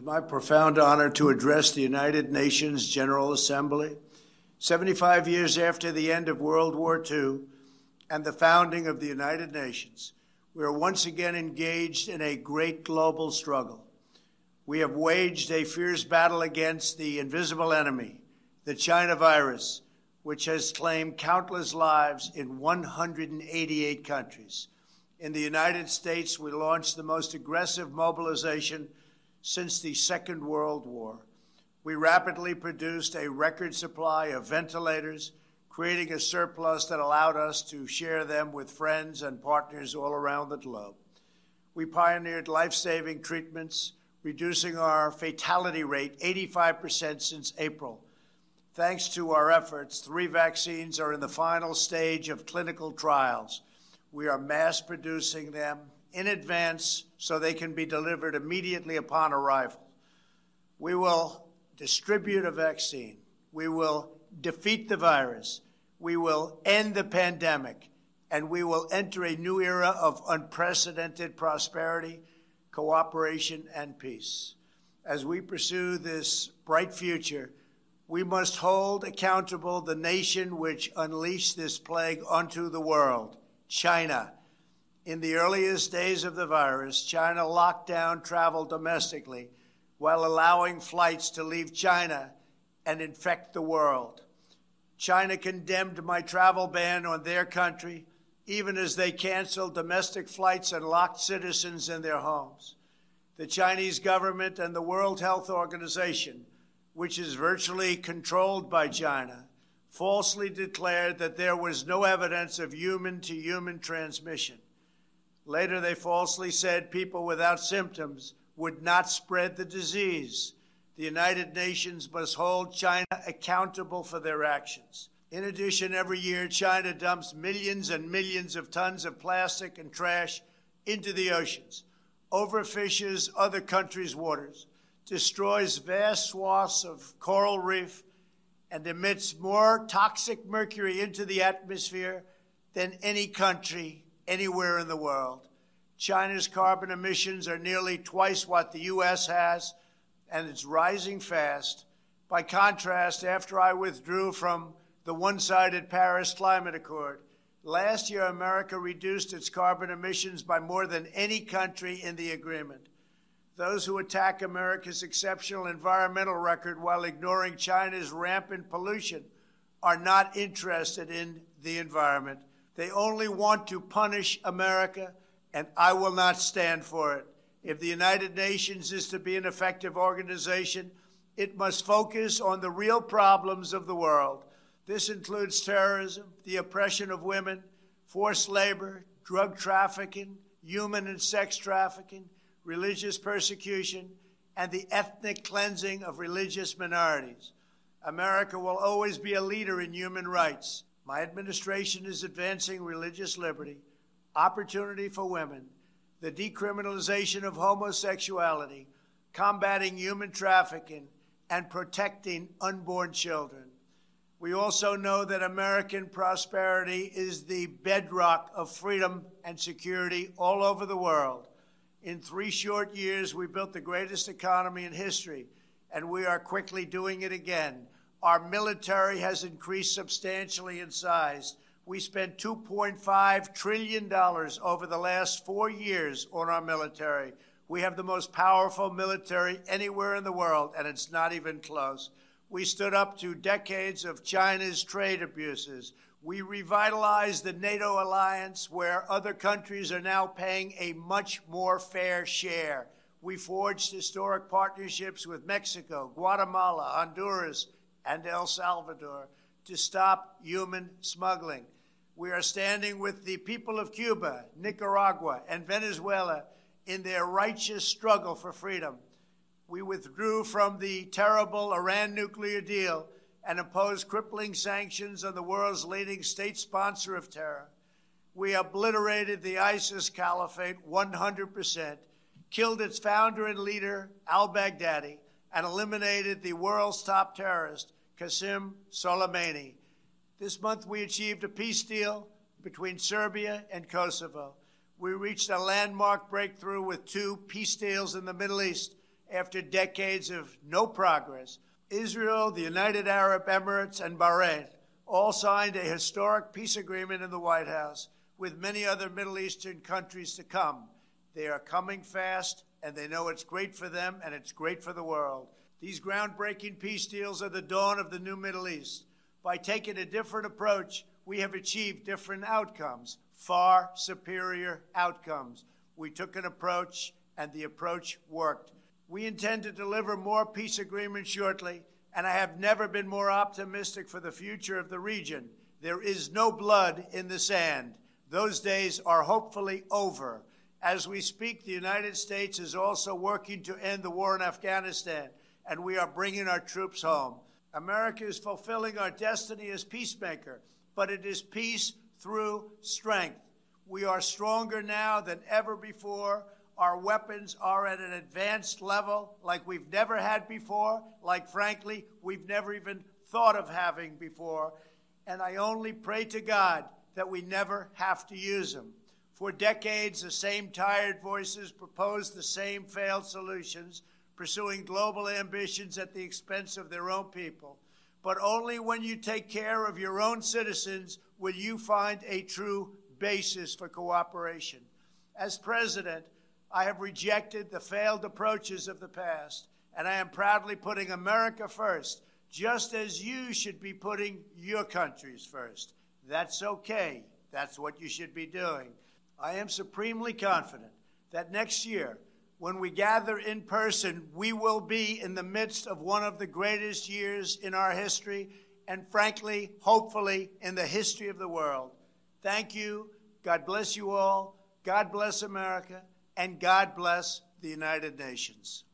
is my profound honor to address the United Nations General Assembly 75 years after the end of World War II and the founding of the United Nations. We are once again engaged in a great global struggle. We have waged a fierce battle against the invisible enemy, the China virus, which has claimed countless lives in 188 countries. In the United States, we launched the most aggressive mobilization since the Second World War. We rapidly produced a record supply of ventilators, creating a surplus that allowed us to share them with friends and partners all around the globe. We pioneered life saving treatments, reducing our fatality rate 85% since April. Thanks to our efforts, three vaccines are in the final stage of clinical trials. We are mass producing them in advance so they can be delivered immediately upon arrival. We will distribute a vaccine. We will defeat the virus. We will end the pandemic. And we will enter a new era of unprecedented prosperity, cooperation, and peace. As we pursue this bright future, we must hold accountable the nation which unleashed this plague onto the world, China in the earliest days of the virus, China locked down travel domestically while allowing flights to leave China and infect the world. China condemned my travel ban on their country, even as they canceled domestic flights and locked citizens in their homes. The Chinese government and the World Health Organization, which is virtually controlled by China, falsely declared that there was no evidence of human to human transmission. Later, they falsely said people without symptoms would not spread the disease. The United Nations must hold China accountable for their actions. In addition, every year, China dumps millions and millions of tons of plastic and trash into the oceans, overfishes other countries' waters, destroys vast swaths of coral reef, and emits more toxic mercury into the atmosphere than any country anywhere in the world. China's carbon emissions are nearly twice what the U.S. has, and it's rising fast. By contrast, after I withdrew from the one sided Paris Climate Accord, last year America reduced its carbon emissions by more than any country in the agreement. Those who attack America's exceptional environmental record while ignoring China's rampant pollution are not interested in the environment. They only want to punish America, and I will not stand for it. If the United Nations is to be an effective organization, it must focus on the real problems of the world. This includes terrorism, the oppression of women, forced labor, drug trafficking, human and sex trafficking, religious persecution, and the ethnic cleansing of religious minorities. America will always be a leader in human rights. My administration is advancing religious liberty, opportunity for women, the decriminalization of homosexuality, combating human trafficking, and protecting unborn children. We also know that American prosperity is the bedrock of freedom and security all over the world. In three short years, we built the greatest economy in history, and we are quickly doing it again. Our military has increased substantially in size. We spent $2.5 trillion over the last four years on our military. We have the most powerful military anywhere in the world, and it's not even close. We stood up to decades of China's trade abuses. We revitalized the NATO alliance, where other countries are now paying a much more fair share. We forged historic partnerships with Mexico, Guatemala, Honduras, and El Salvador to stop human smuggling. We are standing with the people of Cuba, Nicaragua, and Venezuela in their righteous struggle for freedom. We withdrew from the terrible Iran nuclear deal and imposed crippling sanctions on the world's leading state sponsor of terror. We obliterated the ISIS caliphate 100%, killed its founder and leader, al Baghdadi, and eliminated the world's top terrorist, Qasem Soleimani. This month, we achieved a peace deal between Serbia and Kosovo. We reached a landmark breakthrough with two peace deals in the Middle East after decades of no progress. Israel, the United Arab Emirates, and Bahrain all signed a historic peace agreement in the White House with many other Middle Eastern countries to come. They are coming fast, and they know it's great for them and it's great for the world. These groundbreaking peace deals are the dawn of the new Middle East. By taking a different approach, we have achieved different outcomes, far superior outcomes. We took an approach, and the approach worked. We intend to deliver more peace agreements shortly, and I have never been more optimistic for the future of the region. There is no blood in the sand. Those days are hopefully over. As we speak, the United States is also working to end the war in Afghanistan, and we are bringing our troops home. America is fulfilling our destiny as peacemaker, but it is peace through strength. We are stronger now than ever before. Our weapons are at an advanced level like we've never had before, like, frankly, we've never even thought of having before. And I only pray to God that we never have to use them. For decades, the same tired voices proposed the same failed solutions, pursuing global ambitions at the expense of their own people. But only when you take care of your own citizens will you find a true basis for cooperation. As president, I have rejected the failed approaches of the past, and I am proudly putting America first, just as you should be putting your countries first. That's okay. That's what you should be doing. I am supremely confident that next year, when we gather in person, we will be in the midst of one of the greatest years in our history, and frankly, hopefully, in the history of the world. Thank you. God bless you all. God bless America. And God bless the United Nations.